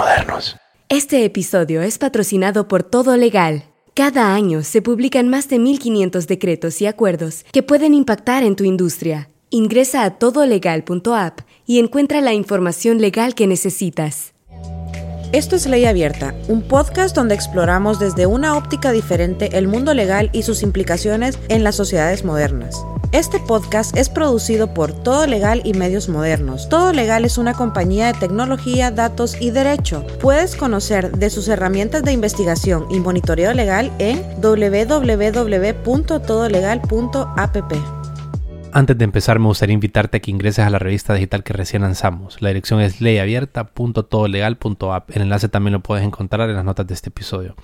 modernos. Este episodio es patrocinado por Todo Legal. Cada año se publican más de 1.500 decretos y acuerdos que pueden impactar en tu industria. Ingresa a todolegal.app y encuentra la información legal que necesitas. Esto es Ley Abierta, un podcast donde exploramos desde una óptica diferente el mundo legal y sus implicaciones en las sociedades modernas. Este podcast es producido por Todo Legal y Medios Modernos. Todo Legal es una compañía de tecnología, datos y derecho. Puedes conocer de sus herramientas de investigación y monitoreo legal en www.todolegal.app. Antes de empezar, me gustaría invitarte a que ingreses a la revista digital que recién lanzamos. La dirección es leyabierta.todolegal.app. El enlace también lo puedes encontrar en las notas de este episodio.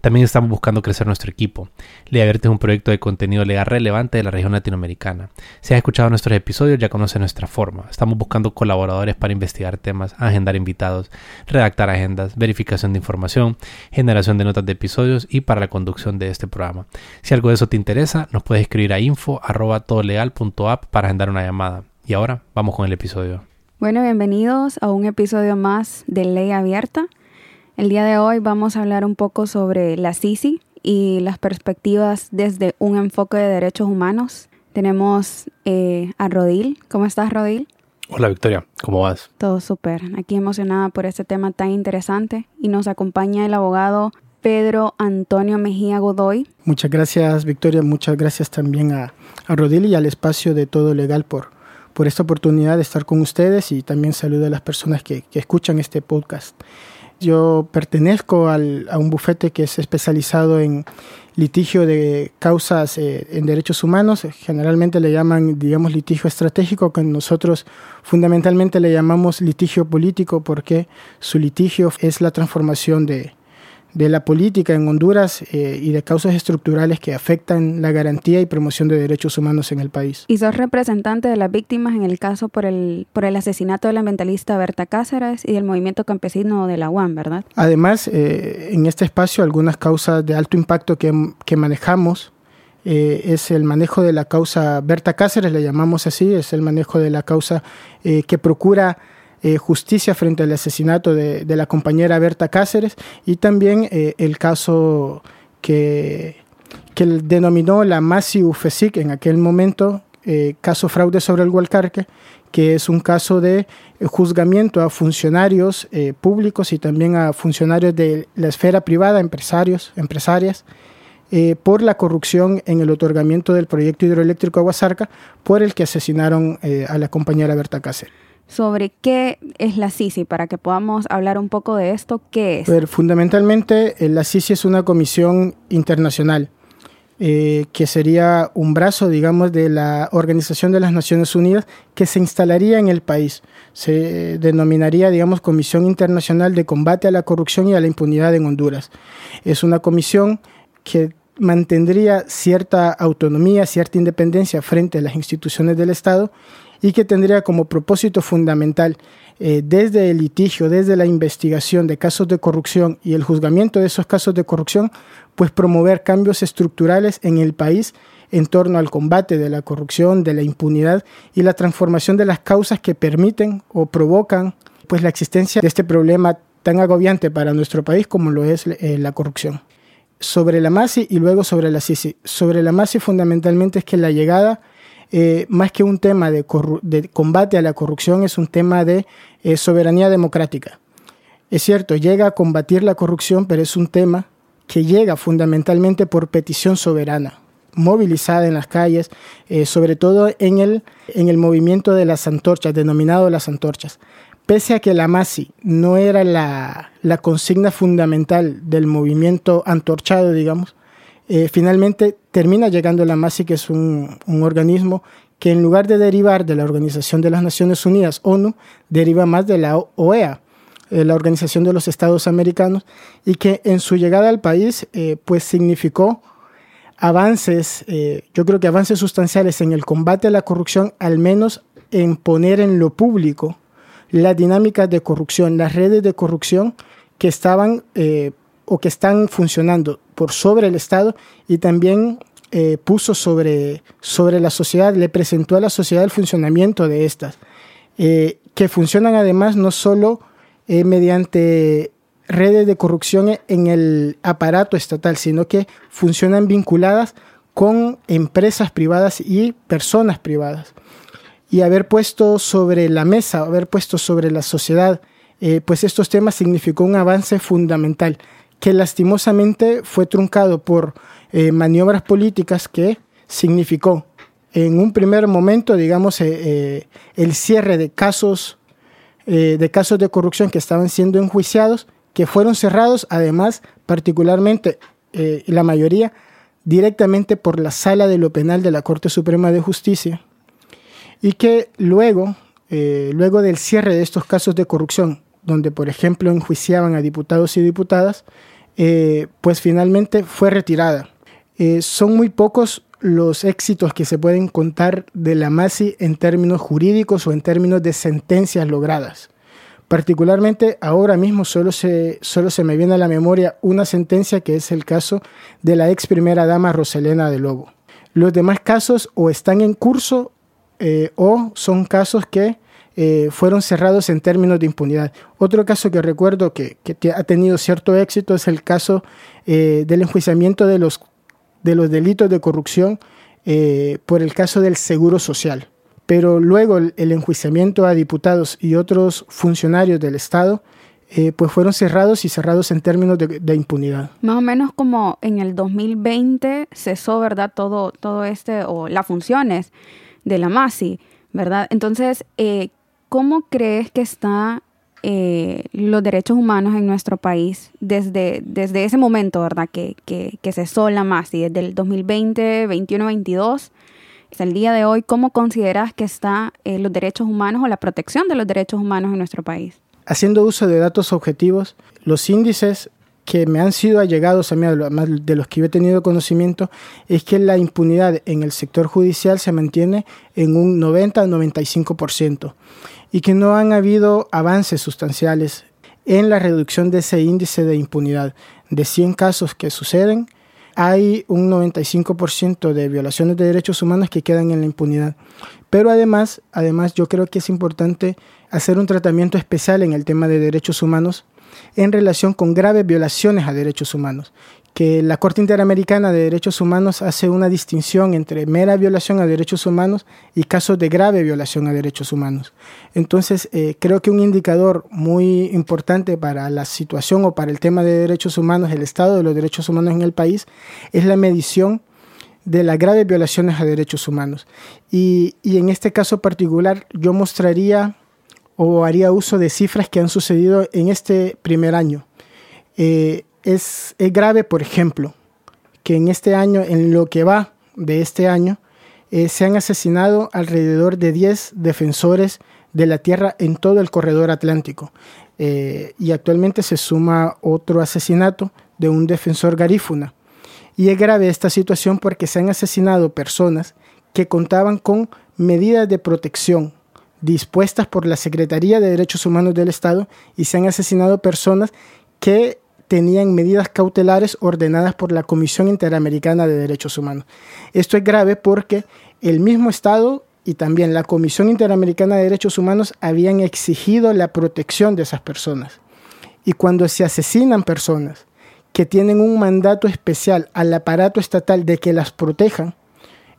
También estamos buscando crecer nuestro equipo. Ley Abierta es un proyecto de contenido legal relevante de la región latinoamericana. Si has escuchado nuestros episodios, ya conoces nuestra forma. Estamos buscando colaboradores para investigar temas, agendar invitados, redactar agendas, verificación de información, generación de notas de episodios y para la conducción de este programa. Si algo de eso te interesa, nos puedes escribir a info.todolegal.app para agendar una llamada. Y ahora vamos con el episodio. Bueno, bienvenidos a un episodio más de Ley Abierta. El día de hoy vamos a hablar un poco sobre la CICI y las perspectivas desde un enfoque de derechos humanos. Tenemos eh, a Rodil. ¿Cómo estás, Rodil? Hola, Victoria. ¿Cómo vas? Todo súper. Aquí emocionada por este tema tan interesante y nos acompaña el abogado Pedro Antonio Mejía Godoy. Muchas gracias, Victoria. Muchas gracias también a, a Rodil y al espacio de Todo Legal por, por esta oportunidad de estar con ustedes y también saludo a las personas que, que escuchan este podcast. Yo pertenezco al, a un bufete que es especializado en litigio de causas eh, en derechos humanos. Generalmente le llaman, digamos, litigio estratégico, que nosotros fundamentalmente le llamamos litigio político porque su litigio es la transformación de, de la política en Honduras eh, y de causas estructurales que afectan la garantía y promoción de derechos humanos en el país. Y sos representante de las víctimas en el caso por el, por el asesinato de la ambientalista Berta Cáceres y del movimiento campesino de la UAM, ¿verdad? Además, eh, en este espacio algunas causas de alto impacto que, que manejamos eh, es el manejo de la causa Berta Cáceres, le llamamos así, es el manejo de la causa que procura eh, justicia frente al asesinato de, de, la compañera Berta Cáceres y también eh, el caso que, que denominó la Masi UFESIC en aquel momento, eh, caso fraude sobre el Hualcarque, que es un caso de juzgamiento a funcionarios eh, públicos y también a funcionarios de la esfera privada, empresarios, empresarias, eh, por la corrupción en el otorgamiento del proyecto hidroeléctrico Aguasarca, por el que asesinaron eh, a la compañera Berta Cáceres sobre qué es la CICI, para que podamos hablar un poco de esto. ¿Qué es? Fundamentalmente, eh, la CICI es una comisión internacional eh, que sería un brazo, digamos, de la Organización de las Naciones Unidas que se instalaría en el país. Se denominaría, digamos, Comisión Internacional de Combate a la Corrupción y a la Impunidad en Honduras. Es una comisión que mantendría cierta autonomía, cierta independencia frente a las instituciones del Estado y que tendría como propósito fundamental eh, desde el litigio, desde la investigación de casos de corrupción y el juzgamiento de esos casos de corrupción, pues promover cambios estructurales en el país en torno al combate de la corrupción, de la impunidad y la transformación de las causas que permiten o provocan pues la existencia de este problema tan agobiante para nuestro país como lo es eh, la corrupción. Sobre la MASI y luego sobre la CICI. Sobre la MASI fundamentalmente es que la llegada eh, más que un tema de, combate a la corrupción, es un tema de eh, soberanía democrática. Es cierto, llega a combatir la corrupción, pero es un tema que llega fundamentalmente por petición soberana, movilizada en las calles, eh, sobre todo en el, en el movimiento de las antorchas, denominado las antorchas. Pese a que la MASI no era la, la consigna fundamental del movimiento antorchado, digamos, eh, finalmente termina llegando la MASI, que es un, organismo que en lugar de derivar de la Organización de las Naciones Unidas, ONU, deriva más de la OEA, eh, la Organización de los Estados Americanos, y que en su llegada al país eh, pues significó avances, eh, yo creo que avances sustanciales en el combate a la corrupción, al menos en poner en lo público las dinámicas de corrupción, las redes de corrupción que estaban eh, o que están funcionando por sobre el Estado y también eh, puso sobre, sobre la sociedad, le presentó a la sociedad el funcionamiento de estas, eh, que funcionan además no solo eh, mediante redes de corrupción en el aparato estatal, sino que funcionan vinculadas con empresas privadas y personas privadas. Y haber puesto sobre la mesa, haber puesto sobre la sociedad, eh, pues estos temas significó un avance fundamental que lastimosamente fue truncado por eh, maniobras políticas que significó en un primer momento, digamos, eh, el cierre de casos, de casos de corrupción que estaban siendo enjuiciados, que fueron cerrados, además, particularmente la mayoría, directamente por la sala de lo penal de la Corte Suprema de Justicia y que luego, eh, luego del cierre de estos casos de corrupción, donde por ejemplo enjuiciaban a diputados y diputadas, eh, pues finalmente fue retirada. Eh, son muy pocos los éxitos que se pueden contar de la MASI en términos jurídicos o en términos de sentencias logradas. Particularmente ahora mismo solo se, solo se me viene a la memoria una sentencia que es el caso de la ex primera dama Roselena de Lobo. Los demás casos o están en curso eh, o son casos que eh, fueron cerrados en términos de impunidad. Otro caso que recuerdo que, ha tenido cierto éxito es el caso eh, del enjuiciamiento de los, de los delitos de corrupción por el caso del Seguro Social pero luego el, enjuiciamiento a diputados y otros funcionarios del Estado eh, pues fueron cerrados y cerrados en términos de, impunidad. Más o menos como en el 2020 cesó, ¿verdad? Todo, todo este, o las funciones de la MASI, ¿verdad? Entonces, eh, ¿cómo crees que están eh, los derechos humanos en nuestro país desde, desde ese momento, ¿verdad? Que, que, que cesó la MASI, desde el 2020, 21, 22 el día de hoy, ¿cómo consideras que están eh, los derechos humanos o la protección de los derechos humanos en nuestro país? Haciendo uso de datos objetivos, los índices que me han sido allegados a mí, de los que yo he tenido conocimiento, es que la impunidad en el sector judicial se mantiene en un 90 95% y que no han habido avances sustanciales en la reducción de ese índice de impunidad. De 100 casos que suceden, hay un 95% de violaciones de derechos humanos que quedan en la impunidad. Pero además, además yo creo que es importante hacer un tratamiento especial en el tema de derechos humanos en relación con graves violaciones a derechos humanos que la Corte Interamericana de Derechos Humanos hace una distinción entre mera violación a derechos humanos y casos de grave violación a derechos humanos. Entonces, eh, creo que un indicador muy importante para la situación o para el tema de derechos humanos, el estado de los derechos humanos en el país, es la medición de las graves violaciones a derechos humanos. Y, en este caso particular, yo mostraría o haría uso de cifras que han sucedido en este primer año. Eh, es, grave, por ejemplo, que en este año, en lo que va de este año, eh, se han asesinado alrededor de 10 defensores de la tierra en todo el corredor atlántico. Eh, y actualmente se suma otro asesinato de un defensor garífuna. Y es grave esta situación porque se han asesinado personas que contaban con medidas de protección dispuestas por la Secretaría de Derechos Humanos del Estado y se han asesinado personas que tenían medidas cautelares ordenadas por la Comisión Interamericana de Derechos Humanos. Esto es grave porque el mismo Estado y también la Comisión Interamericana de Derechos Humanos habían exigido la protección de esas personas. Y cuando se asesinan personas que tienen un mandato especial al aparato estatal de que las protejan,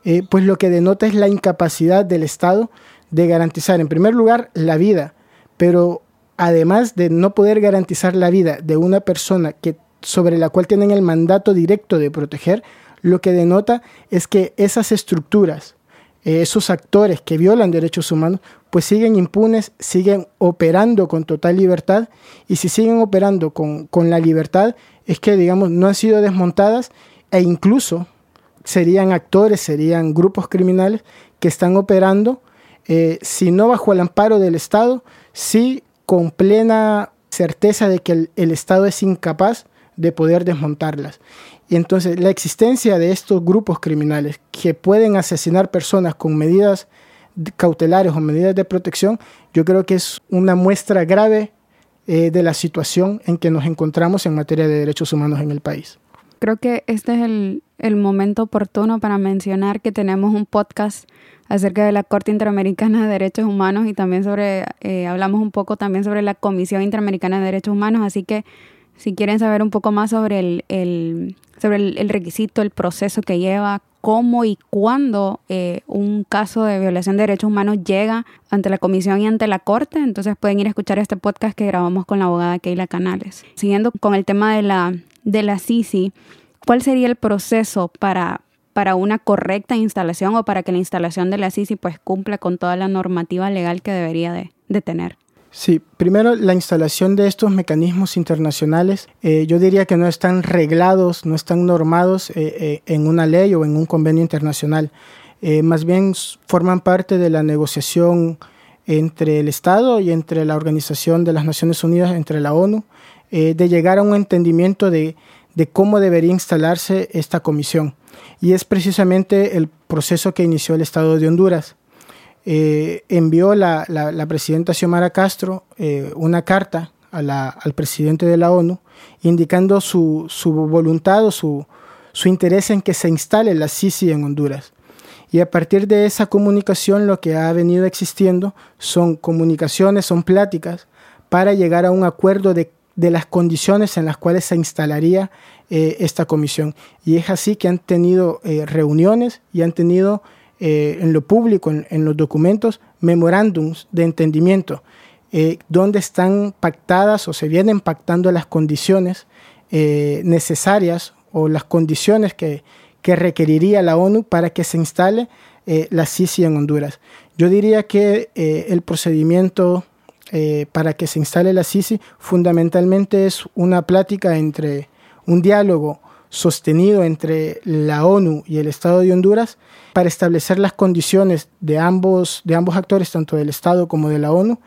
eh, pues lo que denota es la incapacidad del Estado de garantizar, en primer lugar, la vida, pero además de no poder garantizar la vida de una persona que, sobre la cual tienen el mandato directo de proteger, lo que denota es que esas estructuras, eh, esos actores que violan derechos humanos, pues siguen impunes, siguen operando con total libertad y si siguen operando con, la libertad es que, digamos, no han sido desmontadas e incluso serían actores, serían grupos criminales que están operando, eh, si no bajo el amparo del Estado, sí con plena certeza de que el, Estado es incapaz de poder desmontarlas. Y entonces la existencia de estos grupos criminales que pueden asesinar personas con medidas cautelares o medidas de protección, yo creo que es una muestra grave eh, de la situación en que nos encontramos en materia de derechos humanos en el país. Creo que este es el, el momento oportuno para mencionar que tenemos un podcast acerca de la Corte Interamericana de Derechos Humanos y también sobre, eh, hablamos un poco también sobre la Comisión Interamericana de Derechos Humanos, así que si quieren saber un poco más sobre el, el sobre el, requisito, el proceso que lleva, cómo y cuándo eh, un caso de violación de derechos humanos llega ante la comisión y ante la corte, entonces pueden ir a escuchar este podcast que grabamos con la abogada Keila Canales. Siguiendo con el tema de la, de la CICI, ¿cuál sería el proceso para, para una correcta instalación o para que la instalación de la CICI pues cumpla con toda la normativa legal que debería de, tener. Sí, primero la instalación de estos mecanismos internacionales, eh, yo diría que no están reglados, no están normados eh, eh, en una ley o en un convenio internacional, más bien forman parte de la negociación entre el Estado y entre la Organización de las Naciones Unidas, entre la ONU, de llegar a un entendimiento de, de cómo debería instalarse esta comisión y es precisamente el proceso que inició el Estado de Honduras. Eh, envió la, presidenta Xiomara Castro eh, una carta al presidente de la ONU indicando su, voluntad o su, interés en que se instale la CICI en Honduras. Y a partir de esa comunicación lo que ha venido existiendo son comunicaciones, son pláticas para llegar a un acuerdo de, de las condiciones en las cuales se instalaría eh, esta comisión. Y es así que han tenido eh, reuniones y han tenido eh, en lo público, en, los documentos, memorándums de entendimiento, donde están pactadas o se vienen pactando las condiciones necesarias o las condiciones que, que, requeriría la ONU para que se instale la CICI en Honduras. Yo diría que el procedimiento para que se instale la CICI fundamentalmente es una plática entre un diálogo sostenido entre la ONU y el Estado de Honduras para establecer las condiciones de ambos, de ambos actores, tanto del Estado como de la ONU,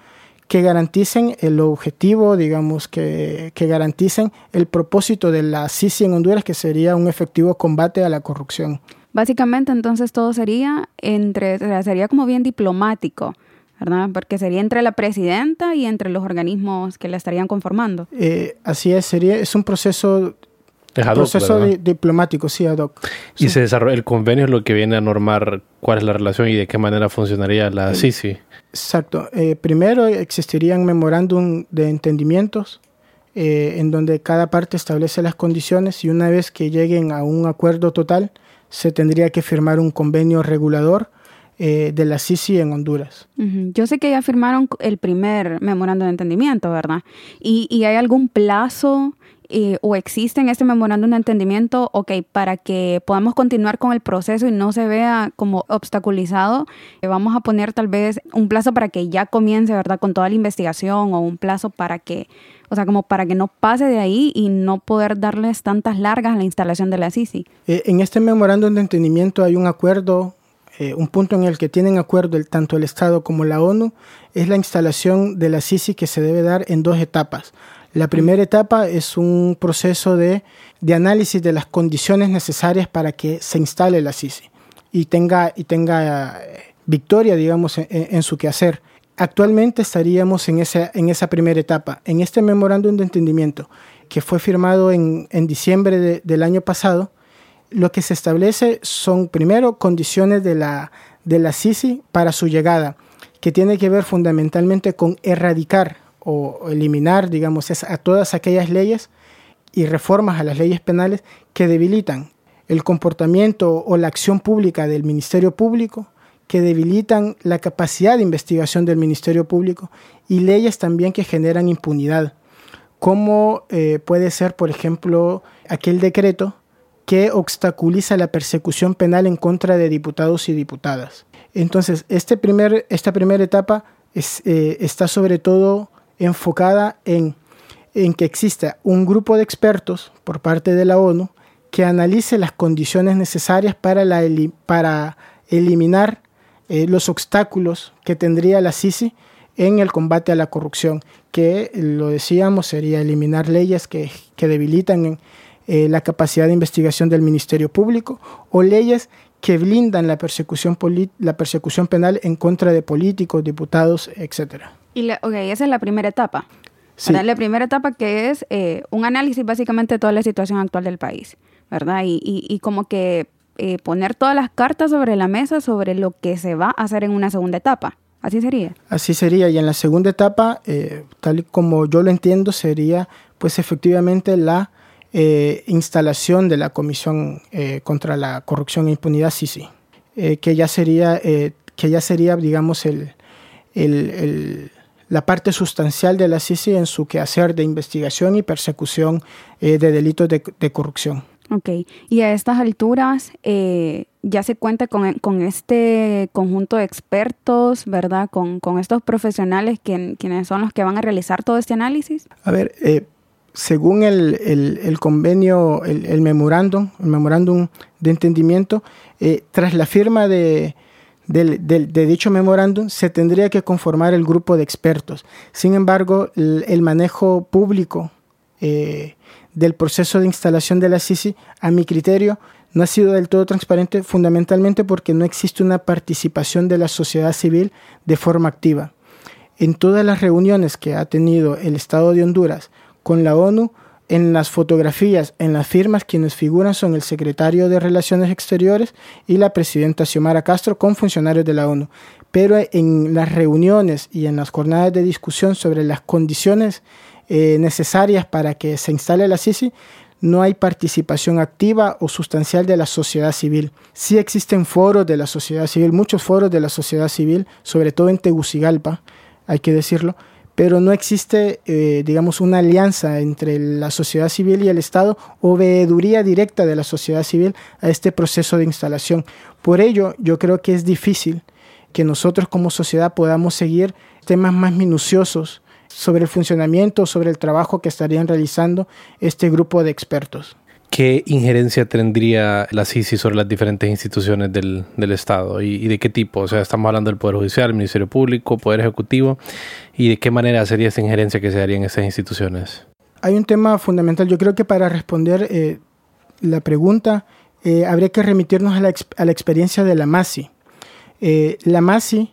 que garanticen el objetivo, digamos, que, que garanticen el propósito de la CICI en Honduras, que sería un efectivo combate a la corrupción. Básicamente, entonces todo sería entre, sería como bien diplomático. ¿verdad? Porque sería entre la presidenta y entre los organismos que la estarían conformando. Eh, así es, sería, es un proceso es proceso diplomático, sí, ad hoc. Y se desarrolla, el convenio es lo que viene a normar cuál es la relación y de qué manera funcionaría la CICI. Exacto. Eh, primero existirían memorándum de entendimientos eh, en donde cada parte establece las condiciones y una vez que lleguen a un acuerdo total se tendría que firmar un convenio regulador eh, de la CICI en Honduras. Yo sé que ya firmaron el primer memorándum de entendimiento, ¿verdad? ¿Y, ¿Y, hay algún plazo o existe en este memorándum de entendimiento, ok, para que podamos continuar con el proceso y no se vea como obstaculizado, eh, vamos a poner tal vez un plazo para que ya comience, ¿verdad? Con toda la investigación o un plazo para que, o sea, como para que no pase de ahí y no poder darles tantas largas a la instalación de la CICI. Eh, en este memorándum de entendimiento hay un acuerdo eh, un punto en el que tienen acuerdo el, tanto el Estado como la ONU es la instalación de la CICI que se debe dar en dos etapas. La primera etapa es un proceso de, análisis de las condiciones necesarias para que se instale la CICI y tenga, y tenga eh, victoria, digamos, en, su quehacer. Actualmente estaríamos en esa, en esa primera etapa. En este memorándum de entendimiento que fue firmado en, diciembre del año pasado, lo que se establece son primero condiciones de la, de la CICI para su llegada, que tiene que ver fundamentalmente con erradicar o eliminar, digamos, a todas aquellas leyes y reformas a las leyes penales que debilitan el comportamiento o la acción pública del Ministerio Público, que debilitan la capacidad de investigación del Ministerio Público y leyes también que generan impunidad, como eh, puede ser, por ejemplo, aquel decreto que obstaculiza la persecución penal en contra de diputados y diputadas. Entonces, este primer, esta primera etapa eh, está sobre todo enfocada en, que exista un grupo de expertos por parte de la ONU que analice las condiciones necesarias para, la, para eliminar eh, los obstáculos que tendría la CICI en el combate a la corrupción, que lo decíamos sería eliminar leyes que, debilitan eh, la capacidad de investigación del Ministerio Público o leyes que blindan la persecución, la persecución penal en contra de políticos, diputados, etcétera. Y esa es la primera etapa. Sí. La primera etapa que es eh, un análisis básicamente de toda la situación actual del país, ¿verdad? Y, y, como que eh, poner todas las cartas sobre la mesa sobre lo que se va a hacer en una segunda etapa. Así sería. Así sería. Y en la segunda etapa, eh, tal y como yo lo entiendo, sería pues efectivamente la instalación de la Comisión contra la Corrupción e Impunidad, sí, sí. que ya sería, que ya sería digamos, el, el la parte sustancial de la CICI en su quehacer de investigación y persecución eh, de delitos de, corrupción. Ok, y a estas alturas eh, ya se cuenta con, este conjunto de expertos, ¿verdad? Con, estos profesionales quienes son los que van a realizar todo este análisis. A ver, eh, según el, convenio, el, memorándum, el memorándum de entendimiento, tras la firma de, de dicho memorándum se tendría que conformar el grupo de expertos. Sin embargo, el, manejo público eh, del proceso de instalación de la CICI, a mi criterio, no ha sido del todo transparente fundamentalmente porque no existe una participación de la sociedad civil de forma activa. En todas las reuniones que ha tenido el Estado de Honduras con la ONU, en las fotografías, en las firmas, quienes figuran son el secretario de Relaciones Exteriores y la presidenta Xiomara Castro con funcionarios de la ONU. Pero en las reuniones y en las jornadas de discusión sobre las condiciones eh, necesarias para que se instale la CICI, no hay participación activa o sustancial de la sociedad civil. Sí existen foros de la sociedad civil, muchos foros de la sociedad civil, sobre todo en Tegucigalpa, hay que decirlo, pero no existe, eh, digamos, una alianza entre la sociedad civil y el Estado o veeduría directa de la sociedad civil a este proceso de instalación. Por ello, yo creo que es difícil que nosotros como sociedad podamos seguir temas más minuciosos sobre el funcionamiento, sobre el trabajo que estarían realizando este grupo de expertos. ¿Qué injerencia tendría la CICI sobre las diferentes instituciones del, Estado ¿Y, de qué tipo? O sea, estamos hablando del Poder Judicial, el Ministerio Público, Poder Ejecutivo, ¿y de qué manera sería esa injerencia que se daría en esas instituciones? Hay un tema fundamental. Yo creo que para responder eh, la pregunta eh, habría que remitirnos a la, a la, experiencia de la MASI. Eh, la MASI,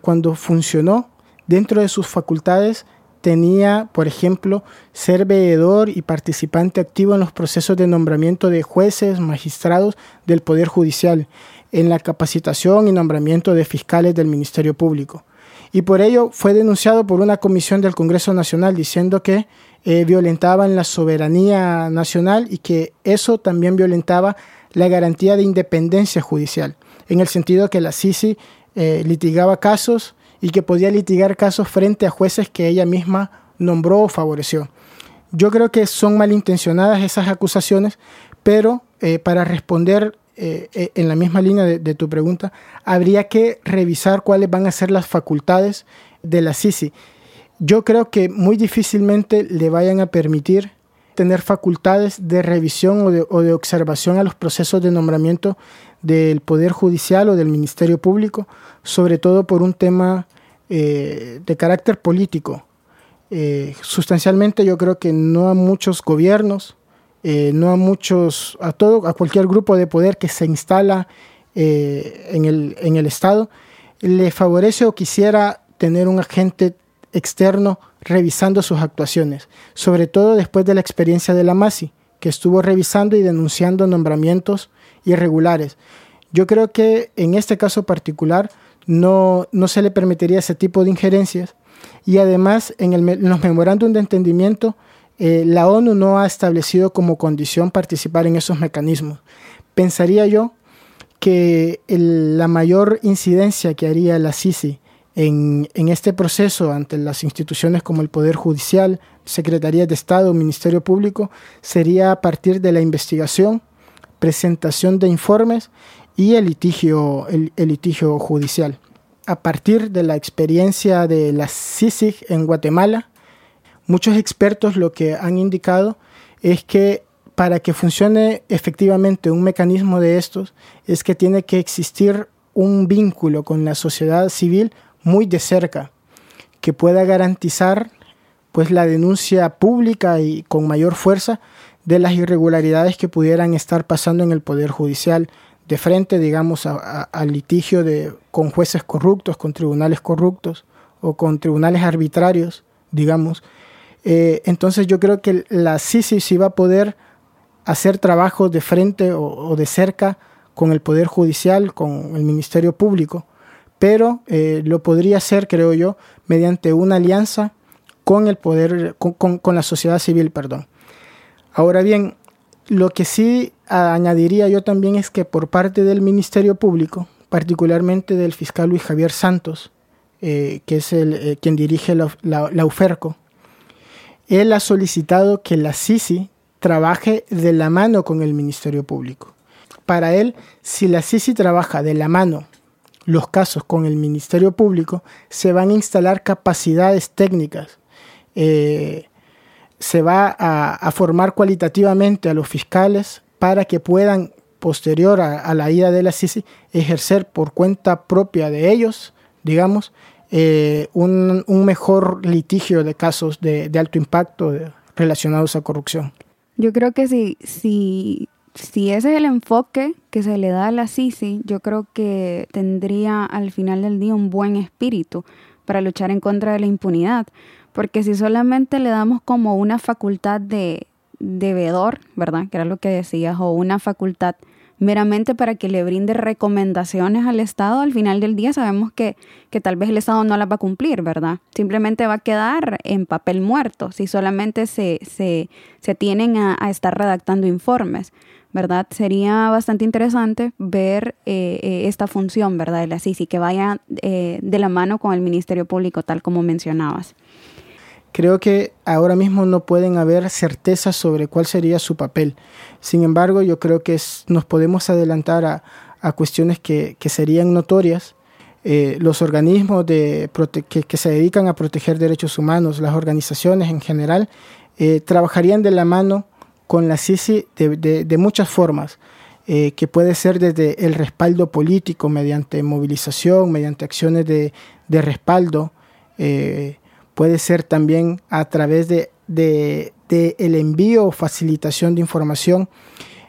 cuando funcionó, dentro de sus facultades, tenía, por ejemplo, ser veedor y participante activo en los procesos de nombramiento de jueces, magistrados del Poder Judicial, en la capacitación y nombramiento de fiscales del Ministerio Público. Y por ello fue denunciado por una comisión del Congreso Nacional diciendo que eh, violentaban la soberanía nacional y que eso también violentaba la garantía de independencia judicial, en el sentido que la CICI eh, litigaba casos y que podía litigar casos frente a jueces que ella misma nombró o favoreció. Yo creo que son malintencionadas esas acusaciones, pero eh, para responder eh, eh, en la misma línea de, tu pregunta, habría que revisar cuáles van a ser las facultades de la CICI. Yo creo que muy difícilmente le vayan a permitir tener facultades de revisión o de, o de observación a los procesos de nombramiento del Poder Judicial o del Ministerio Público, sobre todo por un tema eh, de carácter político. Eh, sustancialmente yo creo que no a muchos gobiernos, eh, no a muchos, a todo, a cualquier grupo de poder que se instala en el, en el Estado, le favorece o quisiera tener un agente externo revisando sus actuaciones, sobre todo después de la experiencia de la MASI, que estuvo revisando y denunciando nombramientos irregulares. Yo creo que en este caso particular no, no se le permitiría ese tipo de injerencias y además en, el, los memorándum de entendimiento eh, la ONU no ha establecido como condición participar en esos mecanismos. Pensaría yo que la mayor incidencia que haría la CICI en, en, este proceso ante las instituciones como el Poder Judicial, Secretaría de Estado, Ministerio Público, sería a partir de la investigación presentación de informes y el litigio, el, litigio judicial. A partir de la experiencia de la CICIG en Guatemala, muchos expertos lo que han indicado es que para que funcione efectivamente un mecanismo de estos es que tiene que existir un vínculo con la sociedad civil muy de cerca que pueda garantizar pues la denuncia pública y con mayor fuerza de las irregularidades que pudieran estar pasando en el Poder Judicial de frente, digamos, al litigio de, con jueces corruptos, con tribunales corruptos o con tribunales arbitrarios, digamos. Eh, entonces yo creo que la CICI sí va a poder hacer trabajo de frente o, de cerca con el Poder Judicial, con el Ministerio Público, pero eh, lo podría hacer, creo yo, mediante una alianza con el poder, con, con la sociedad civil, perdón. Ahora bien, lo que sí añadiría yo también es que por parte del Ministerio Público, particularmente del fiscal Luis Javier Santos, eh, que es el, eh, quien dirige la, UFERCO, él ha solicitado que la CICI trabaje de la mano con el Ministerio Público. Para él, si la CICI trabaja de la mano los casos con el Ministerio Público, se van a instalar capacidades técnicas, eh, se va a, formar cualitativamente a los fiscales para que puedan, posterior a, la ida de la CICI, ejercer por cuenta propia de ellos, digamos, eh, un, mejor litigio de casos de, alto impacto relacionados a corrupción. Yo creo que si, si, si ese es el enfoque que se le da a la CICI, yo creo que tendría al final del día un buen espíritu para luchar en contra de la impunidad. Porque si solamente le damos como una facultad de, devedor, ¿verdad? Que era lo que decías, o una facultad meramente para que le brinde recomendaciones al Estado, al final del día sabemos que, que, tal vez el Estado no las va a cumplir, ¿verdad? Simplemente va a quedar en papel muerto si solamente se, se, se tienen a, estar redactando informes, ¿verdad? Sería bastante interesante ver eh, eh, esta función, ¿verdad? De la CICI, que vaya eh, de la mano con el Ministerio Público, tal como mencionabas. Creo que ahora mismo no pueden haber certezas sobre cuál sería su papel. Sin embargo, yo creo que nos podemos adelantar a, cuestiones que, serían notorias. Eh, los organismos de que, se dedican a proteger derechos humanos, las organizaciones en general, eh, trabajarían de la mano con la CICI de, muchas formas, eh, que puede ser desde el respaldo político, mediante movilización, mediante acciones de, respaldo, puede ser también a través de, el envío o facilitación de información.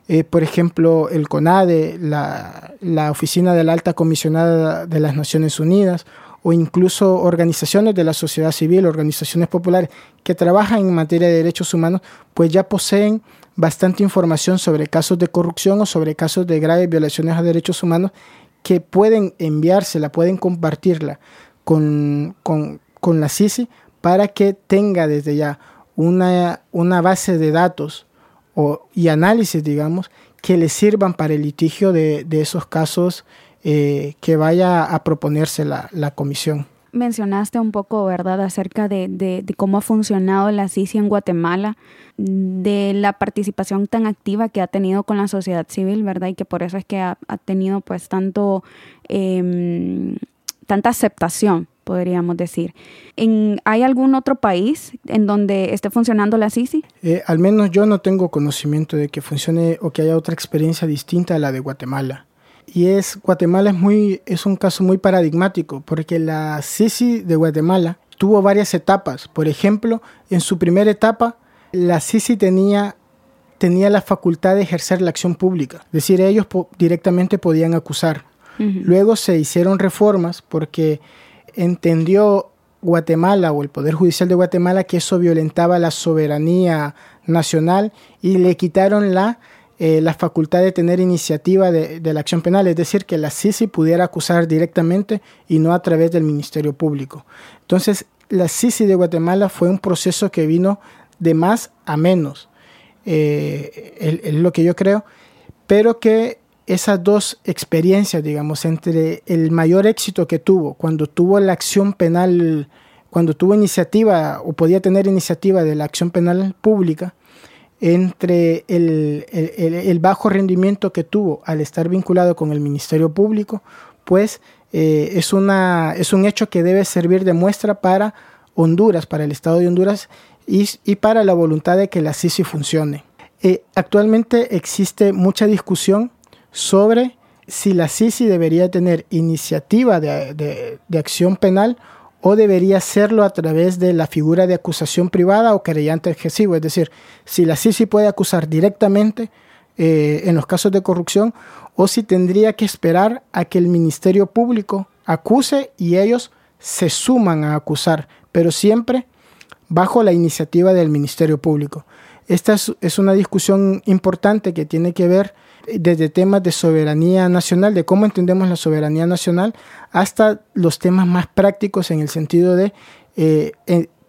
Eh, por ejemplo, el CONADE, la, Oficina de la Alta Comisionada de las Naciones Unidas, o incluso organizaciones de la sociedad civil, organizaciones populares que trabajan en materia de derechos humanos, pues ya poseen bastante información sobre casos de corrupción o sobre casos de graves violaciones a derechos humanos que pueden enviársela, pueden compartirla con, con la CICI para que tenga desde ya una, una base de datos o, y análisis, digamos, que le sirvan para el litigio de, esos casos eh, que vaya a proponerse la, comisión. Mencionaste un poco, ¿verdad?, acerca de, cómo ha funcionado la CICI en Guatemala, de la participación tan activa que ha tenido con la sociedad civil, ¿verdad? Y que por eso es que ha, tenido pues tanto, em, tanta aceptación podríamos decir. ¿En, ¿Hay algún otro país en donde esté funcionando la CICI? Eh, al menos yo no tengo conocimiento de que funcione o que haya otra experiencia distinta a la de Guatemala. Y es, Guatemala es, muy, es un caso muy paradigmático porque la CICI de Guatemala tuvo varias etapas. Por ejemplo, en su primera etapa, la CICI tenía, tenía la facultad de ejercer la acción pública. Es decir, ellos directamente podían acusar. Luego se hicieron reformas porque entendió Guatemala o el Poder Judicial de Guatemala que eso violentaba la soberanía nacional y le quitaron la, eh, la facultad de tener iniciativa de, la acción penal, es decir, que la CICI pudiera acusar directamente y no a través del Ministerio Público. Entonces, la CICI de Guatemala fue un proceso que vino de más a menos, eh, es lo que yo creo, pero que esas dos experiencias, digamos, entre el mayor éxito que tuvo cuando tuvo la acción penal, cuando tuvo iniciativa o podía tener iniciativa de la acción penal pública, entre el, bajo rendimiento que tuvo al estar vinculado con el Ministerio Público, pues eh, es, una, es un hecho que debe servir de muestra para Honduras, para el Estado de Honduras y, para la voluntad de que la CICI funcione. Eh, actualmente existe mucha discusión sobre si la CICI debería tener iniciativa de, acción penal o debería hacerlo a través de la figura de acusación privada o querellante adhesivo. Es decir, si la CICI puede acusar directamente eh, en los casos de corrupción o si tendría que esperar a que el Ministerio Público acuse y ellos se suman a acusar, pero siempre bajo la iniciativa del Ministerio Público. Esta es, una discusión importante que tiene que ver desde temas de soberanía nacional, de cómo entendemos la soberanía nacional, hasta los temas más prácticos en el sentido de eh,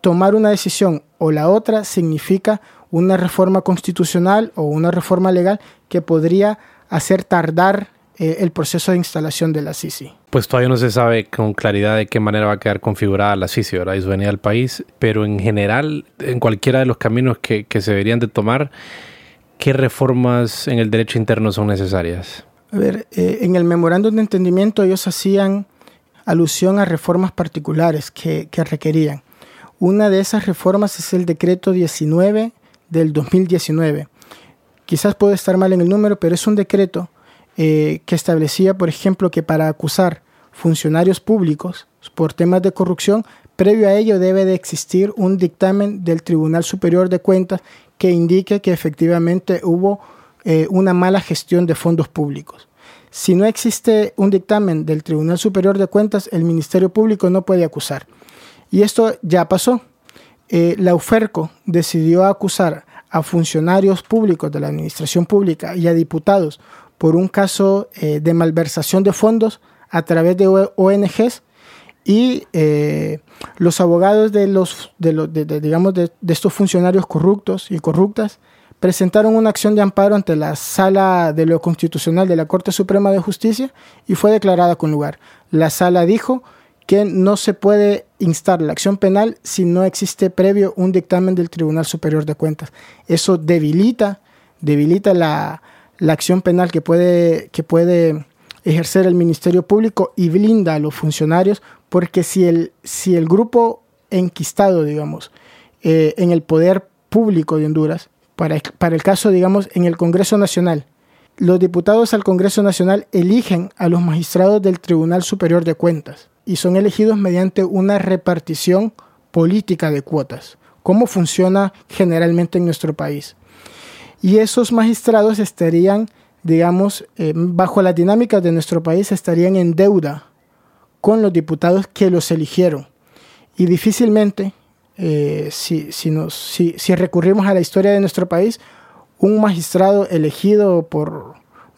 tomar una decisión o la otra significa una reforma constitucional o una reforma legal que podría hacer tardar eh, el proceso de instalación de la CICI. Pues todavía no se sabe con claridad de qué manera va a quedar configurada la CICI, ¿verdad? Y su venida al país, pero en general, en cualquiera de los caminos que, se deberían de tomar, ¿qué reformas en el derecho interno son necesarias? A ver, eh, en el memorándum de entendimiento ellos hacían alusión a reformas particulares que, que requerían. Una de esas reformas es el decreto 19 del 2019. Quizás puede estar mal en el número, pero es un decreto eh, que establecía, por ejemplo, que para acusar funcionarios públicos por temas de corrupción, previo a ello debe de existir un dictamen del Tribunal Superior de Cuentas que indique que efectivamente hubo eh, una mala gestión de fondos públicos. Si no existe un dictamen del Tribunal Superior de Cuentas, el Ministerio Público no puede acusar. Y esto ya pasó. Eh, la UFERCO decidió acusar a funcionarios públicos de la administración pública y a diputados por un caso eh, de malversación de fondos a través de ONGs y eh, los abogados de los de, digamos de, estos funcionarios corruptos y corruptas presentaron una acción de amparo ante la sala de lo constitucional de la Corte Suprema de Justicia y fue declarada con lugar. La sala dijo que no se puede instar la acción penal si no existe previo un dictamen del Tribunal Superior de Cuentas. Eso debilita, debilita la, la acción penal que puede, que puede ejercer el Ministerio Público y blinda a los funcionarios, porque si el, si el grupo enquistado, digamos, eh, en el poder público de Honduras, para, para el caso, digamos, en el Congreso Nacional, los diputados al Congreso Nacional eligen a los magistrados del Tribunal Superior de Cuentas y son elegidos mediante una repartición política de cuotas, como funciona generalmente en nuestro país. Y esos magistrados estarían, digamos, eh, bajo la dinámica de nuestro país, estarían en deuda con los diputados que los eligieron. Y difícilmente, eh, si, si, nos, si, si, recurrimos a la historia de nuestro país, un magistrado elegido por,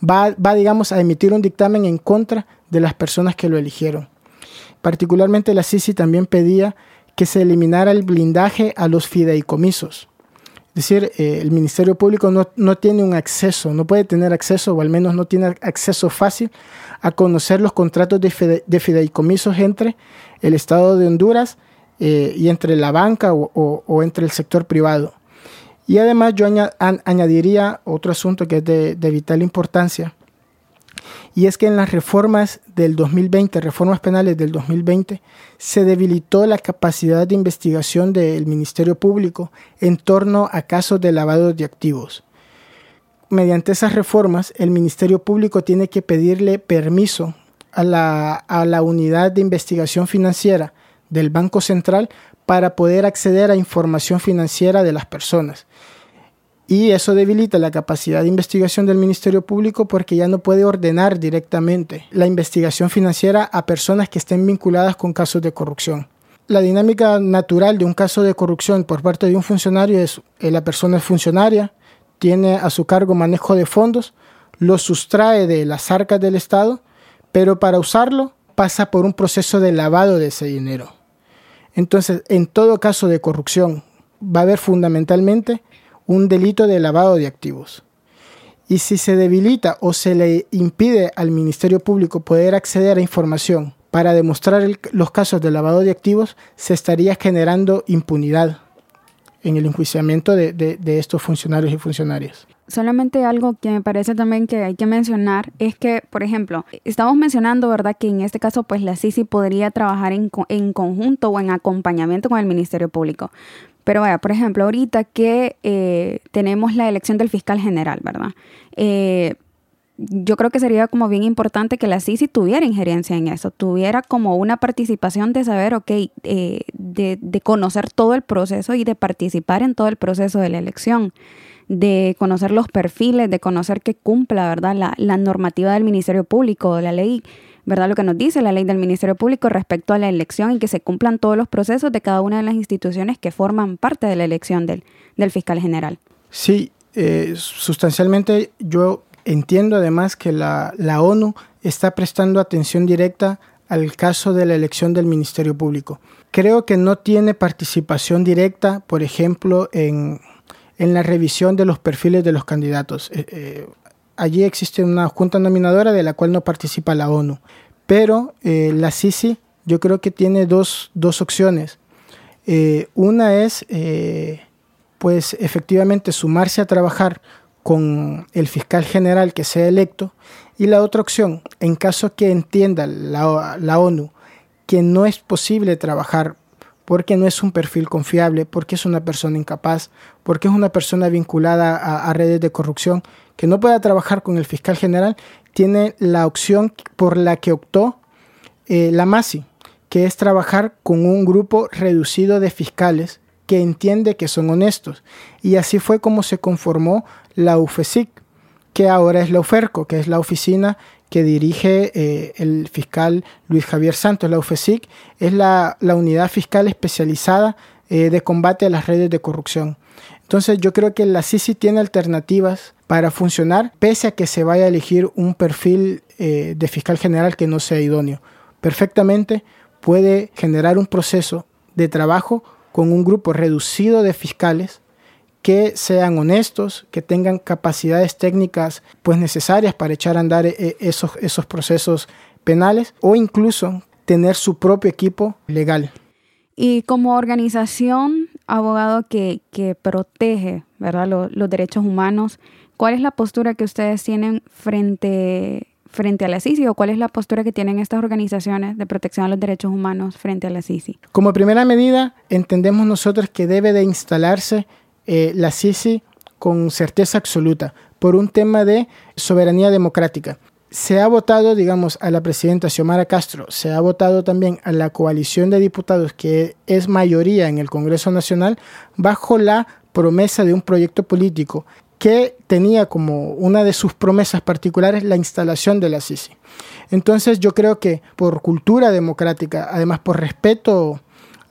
va, va, digamos, a emitir un dictamen en contra de las personas que lo eligieron. Particularmente la CICI también pedía que se eliminara el blindaje a los fideicomisos. Es decir, eh, el Ministerio Público no, tiene un acceso, no puede tener acceso, o al menos no tiene acceso fácil a conocer los contratos de, fideicomisos entre el Estado de Honduras eh, y entre la banca o, entre el sector privado. Y además yo añadiría otro asunto que es de vital importancia, y es que en las reformas del 2020, reformas penales del 2020, se debilitó la capacidad de investigación del Ministerio Público en torno a casos de lavado de activos. Mediante esas reformas, el Ministerio Público tiene que pedirle permiso a la, a la unidad de investigación financiera del Banco Central para poder acceder a información financiera de las personas y eso debilita la capacidad de investigación del Ministerio Público porque ya no puede ordenar directamente la investigación financiera a personas que estén vinculadas con casos de corrupción. La dinámica natural de un caso de corrupción por parte de un funcionario es que la persona es funcionaria, tiene a su cargo manejo de fondos, lo sustrae de las arcas del Estado, pero para usarlo pasa por un proceso de lavado de ese dinero. Entonces, en todo caso de corrupción, va a haber fundamentalmente un delito de lavado de activos. Y si se debilita o se le impide al Ministerio Público poder acceder a información para demostrar los casos de lavado de activos, se estaría generando impunidad en el enjuiciamiento de, de, estos funcionarios y funcionarias. Solamente algo que me parece también que hay que mencionar es que, por ejemplo, estamos mencionando, ¿verdad?, que en este caso, pues la CICI podría trabajar en, en conjunto o en acompañamiento con el Ministerio Público. Pero vaya, por ejemplo, ahorita que eh, tenemos la elección del fiscal general, ¿verdad? Eh, yo creo que sería como bien importante que la CICI tuviera injerencia en eso, tuviera como una participación de saber, ok, eh, de, conocer todo el proceso y de participar en todo el proceso de la elección, de conocer los perfiles, de conocer que cumpla, ¿verdad? La, la normativa del Ministerio Público, la ley ¿verdad? Lo que nos dice la ley del Ministerio Público respecto a la elección y que se cumplan todos los procesos de cada una de las instituciones que forman parte de la elección del, del fiscal general. Sí, eh, sustancialmente yo entiendo además que la, la ONU está prestando atención directa al caso de la elección del Ministerio Público. Creo que no tiene participación directa, por ejemplo, en, en la revisión de los perfiles de los candidatos. Eh, eh, allí existe una junta nominadora de la cual no participa la ONU. Pero eh, la Sisi yo creo que tiene dos, dos opciones. Eh, una es, eh, pues efectivamente, sumarse a trabajar con el fiscal general que sea electo. Y la otra opción, en caso que entienda la, la ONU que no es posible trabajar porque no es un perfil confiable, porque es una persona incapaz, porque es una persona vinculada a, redes de corrupción, que no pueda trabajar con el fiscal general, tiene la opción por la que optó eh, la MASI, que es trabajar con un grupo reducido de fiscales que entiende que son honestos. Y así fue como se conformó la UFESIC, que ahora es la UFERCO, que es la oficina que dirige eh, el fiscal Luis Javier Santos. La UFESIC es la, la unidad fiscal especializada eh, de combate a las redes de corrupción. Entonces yo creo que la CICI tiene alternativas para funcionar, pese a que se vaya a elegir un perfil eh, de fiscal general que no sea idóneo. Perfectamente puede generar un proceso de trabajo con un grupo reducido de fiscales que sean honestos, que tengan capacidades técnicas pues necesarias para echar a andar eh, esos, esos procesos penales o incluso tener su propio equipo legal. Y como organización, abogado que, protege ¿verdad? Los, derechos humanos, ¿cuál es la postura que ustedes tienen frente, frente a la CICI o cuál es la postura que tienen estas organizaciones de protección a los derechos humanos frente a la CICI? Como primera medida, entendemos nosotros que debe de instalarse eh, la CICI con certeza absoluta por un tema de soberanía democrática. Se ha votado, digamos, a la presidenta Xiomara Castro, se ha votado también a la coalición de diputados que es mayoría en el Congreso Nacional bajo la promesa de un proyecto político que tenía como una de sus promesas particulares la instalación de la CICI. Entonces yo creo que por cultura democrática, además por respeto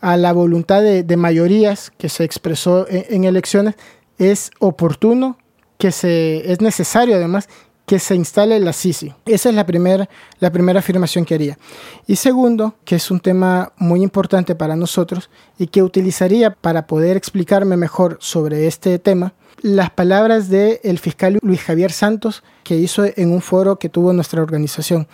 a la voluntad de, de mayorías que se expresó en, en, elecciones, es oportuno, que se, es necesario además que se instale la CICI. Esa es la, primer, la primera afirmación que haría. Y segundo, que es un tema muy importante para nosotros y que utilizaría para poder explicarme mejor sobre este tema, las palabras del el fiscal Luis Javier Santos que hizo en un foro que tuvo nuestra organización.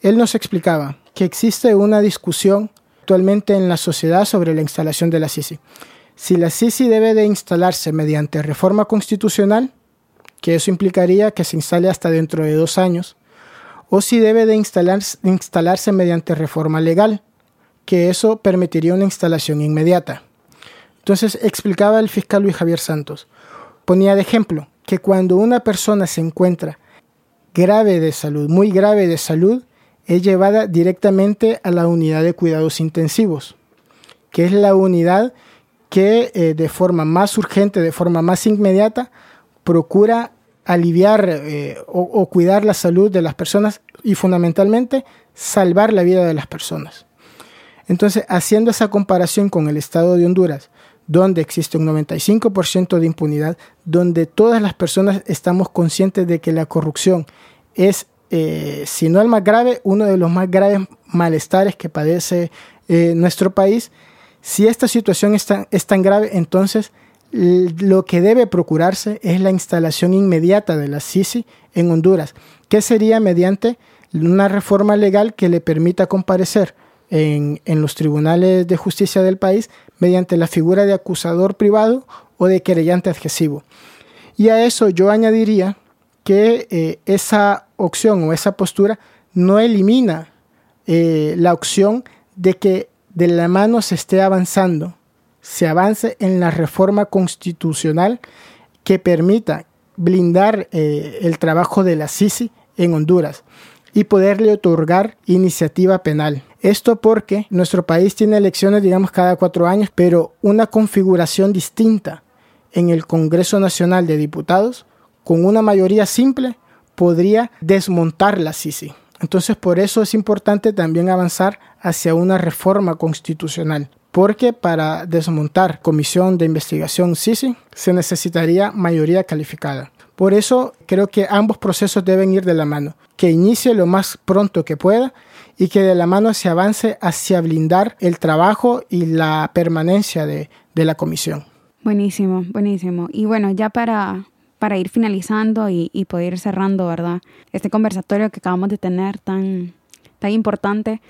Él nos explicaba que existe una discusión actualmente en la sociedad sobre la instalación de la CICI. Si la CICI debe de instalarse mediante reforma constitucional, que eso implicaría que se instale hasta dentro de dos años, o si debe de instalarse, mediante reforma legal, que eso permitiría una instalación inmediata. Entonces explicaba el fiscal Luis Javier Santos, ponía de ejemplo que cuando una persona se encuentra grave de salud, muy grave de salud, es llevada directamente a la unidad de cuidados intensivos, que es la unidad que eh, de forma más urgente, de forma más inmediata, procura aliviar eh, o, cuidar la salud de las personas y fundamentalmente salvar la vida de las personas. Entonces, haciendo esa comparación con el estado de Honduras, donde existe un 95% de impunidad, donde todas las personas estamos conscientes de que la corrupción es, eh, si no el más grave, uno de los más graves malestares que padece eh, nuestro país, si esta situación es tan grave, entonces lo que debe procurarse es la instalación inmediata de la CICI en Honduras, que sería mediante una reforma legal que le permita comparecer en, los tribunales de justicia del país mediante la figura de acusador privado o de querellante adhesivo. Y a eso yo añadiría que eh, esa opción o esa postura no elimina eh, la opción de que de la mano se esté avanzando se avance en la reforma constitucional que permita blindar eh, el trabajo de la CICI en Honduras y poderle otorgar iniciativa penal. Esto porque nuestro país tiene elecciones, digamos, cada cuatro años, pero una configuración distinta en el Congreso Nacional de Diputados, con una mayoría simple, podría desmontar la CICI. Entonces, por eso es importante también avanzar hacia una reforma constitucional, porque para desmontar comisión de investigación CICI se necesitaría mayoría calificada. Por eso creo que ambos procesos deben ir de la mano, que inicie lo más pronto que pueda y que de la mano se avance hacia blindar el trabajo y la permanencia de, de la comisión. Buenísimo, buenísimo. Y bueno, ya para, para ir finalizando y, y, poder ir cerrando, ¿verdad? Este conversatorio que acabamos de tener tan, tan importante,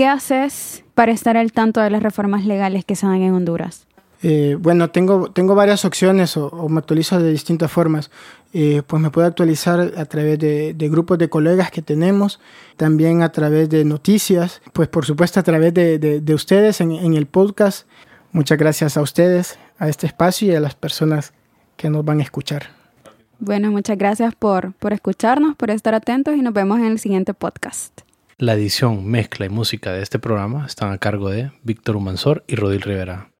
¿qué haces para estar al tanto de las reformas legales que se dan en Honduras? Eh, bueno, tengo, tengo varias opciones o, o, me actualizo de distintas formas. Eh, pues me puedo actualizar a través de, de, grupos de colegas que tenemos, también a través de noticias, pues por supuesto a través de, de, de ustedes en, en el podcast. Muchas gracias a ustedes, a este espacio y a las personas que nos van a escuchar. Bueno, muchas gracias por, por escucharnos, por estar atentos y nos vemos en el siguiente podcast. La edición, mezcla y música de este programa están a cargo de Víctor Humansor y Rodil Rivera.